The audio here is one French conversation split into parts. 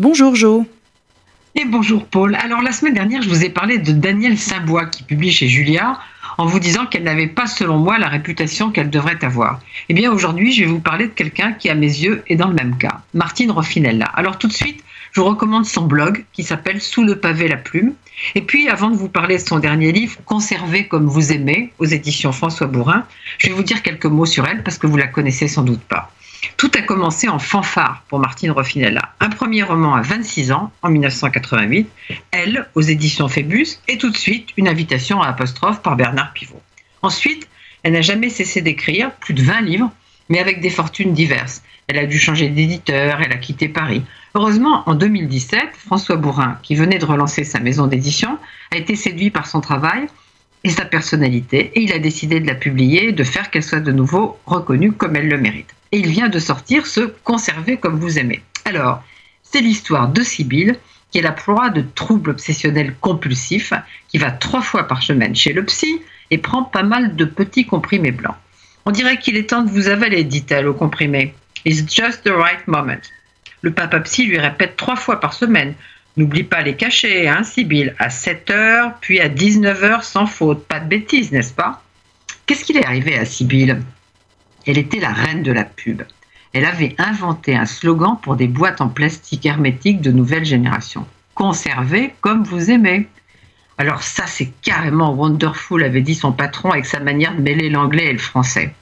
Bonjour Jo. Et bonjour Paul. Alors la semaine dernière, je vous ai parlé de Danielle Saint-Bois qui publie chez Julia en vous disant qu'elle n'avait pas selon moi la réputation qu'elle devrait avoir. Eh bien aujourd'hui, je vais vous parler de quelqu'un qui à mes yeux est dans le même cas, Martine Roffinella. Alors tout de suite, je vous recommande son blog qui s'appelle Sous le pavé la plume. Et puis avant de vous parler de son dernier livre, Conserver comme vous aimez, aux éditions François Bourrin, je vais vous dire quelques mots sur elle parce que vous la connaissez sans doute pas. Tout a commencé en fanfare pour Martine Roffinella. Un premier roman à 26 ans, en 1988, Elle, aux éditions Phébus, et tout de suite une invitation à apostrophe par Bernard Pivot. Ensuite, elle n'a jamais cessé d'écrire, plus de 20 livres, mais avec des fortunes diverses. Elle a dû changer d'éditeur, elle a quitté Paris. Heureusement, en 2017, François Bourrin, qui venait de relancer sa maison d'édition, a été séduit par son travail et sa personnalité, et il a décidé de la publier, de faire qu'elle soit de nouveau reconnue comme elle le mérite et il vient de sortir ce Conserver comme vous aimez. Alors, c'est l'histoire de Sibylle, qui est la proie de troubles obsessionnels compulsifs, qui va trois fois par semaine chez le psy et prend pas mal de petits comprimés blancs. On dirait qu'il est temps de vous avaler, dit-elle au comprimé. It's just the right moment. Le papa psy lui répète trois fois par semaine. N'oublie pas les cachets, hein, Sibylle, à 7 heures, puis à 19 heures sans faute. Pas de bêtises, n'est-ce pas? Qu'est-ce qu'il est arrivé à Sibylle? Elle était la reine de la pub. Elle avait inventé un slogan pour des boîtes en plastique hermétique de nouvelle génération. Conservez comme vous aimez. Alors ça, c'est carrément wonderful, avait dit son patron avec sa manière de mêler l'anglais et le français.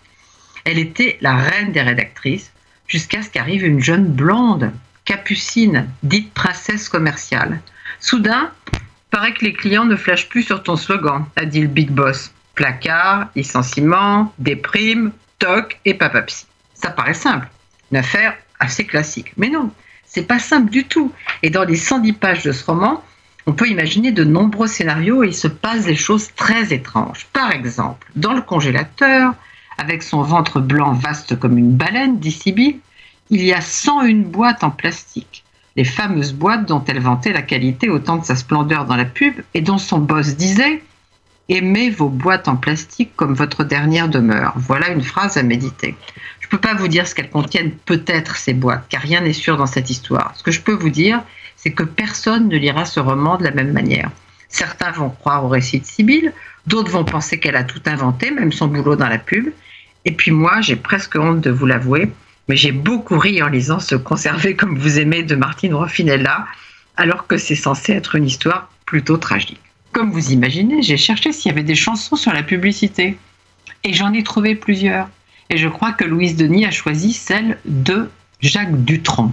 Elle était la reine des rédactrices jusqu'à ce qu'arrive une jeune blonde, capucine, dite princesse commerciale. Soudain, paraît que les clients ne flashent plus sur ton slogan, a dit le big boss. Placard, licenciement, déprime, TOC et Papapsy. Ça paraît simple, une affaire assez classique. Mais non, c'est pas simple du tout. Et dans les 110 pages de ce roman, on peut imaginer de nombreux scénarios et il se passe des choses très étranges. Par exemple, dans le congélateur, avec son ventre blanc vaste comme une baleine, dit Sibyl, il y a 101 boîtes en plastique. Les fameuses boîtes dont elle vantait la qualité au temps de sa splendeur dans la pub et dont son boss disait Aimez vos boîtes en plastique comme votre dernière demeure. Voilà une phrase à méditer. Je ne peux pas vous dire ce qu'elles contiennent peut-être ces boîtes, car rien n'est sûr dans cette histoire. Ce que je peux vous dire, c'est que personne ne lira ce roman de la même manière. Certains vont croire au récit de Sibylle, d'autres vont penser qu'elle a tout inventé, même son boulot dans la pub. Et puis moi, j'ai presque honte de vous l'avouer, mais j'ai beaucoup ri en lisant ce Conserver comme vous aimez de Martine Roffinella, alors que c'est censé être une histoire plutôt tragique. Comme vous imaginez, j'ai cherché s'il y avait des chansons sur la publicité. Et j'en ai trouvé plusieurs. Et je crois que Louise Denis a choisi celle de Jacques Dutronc.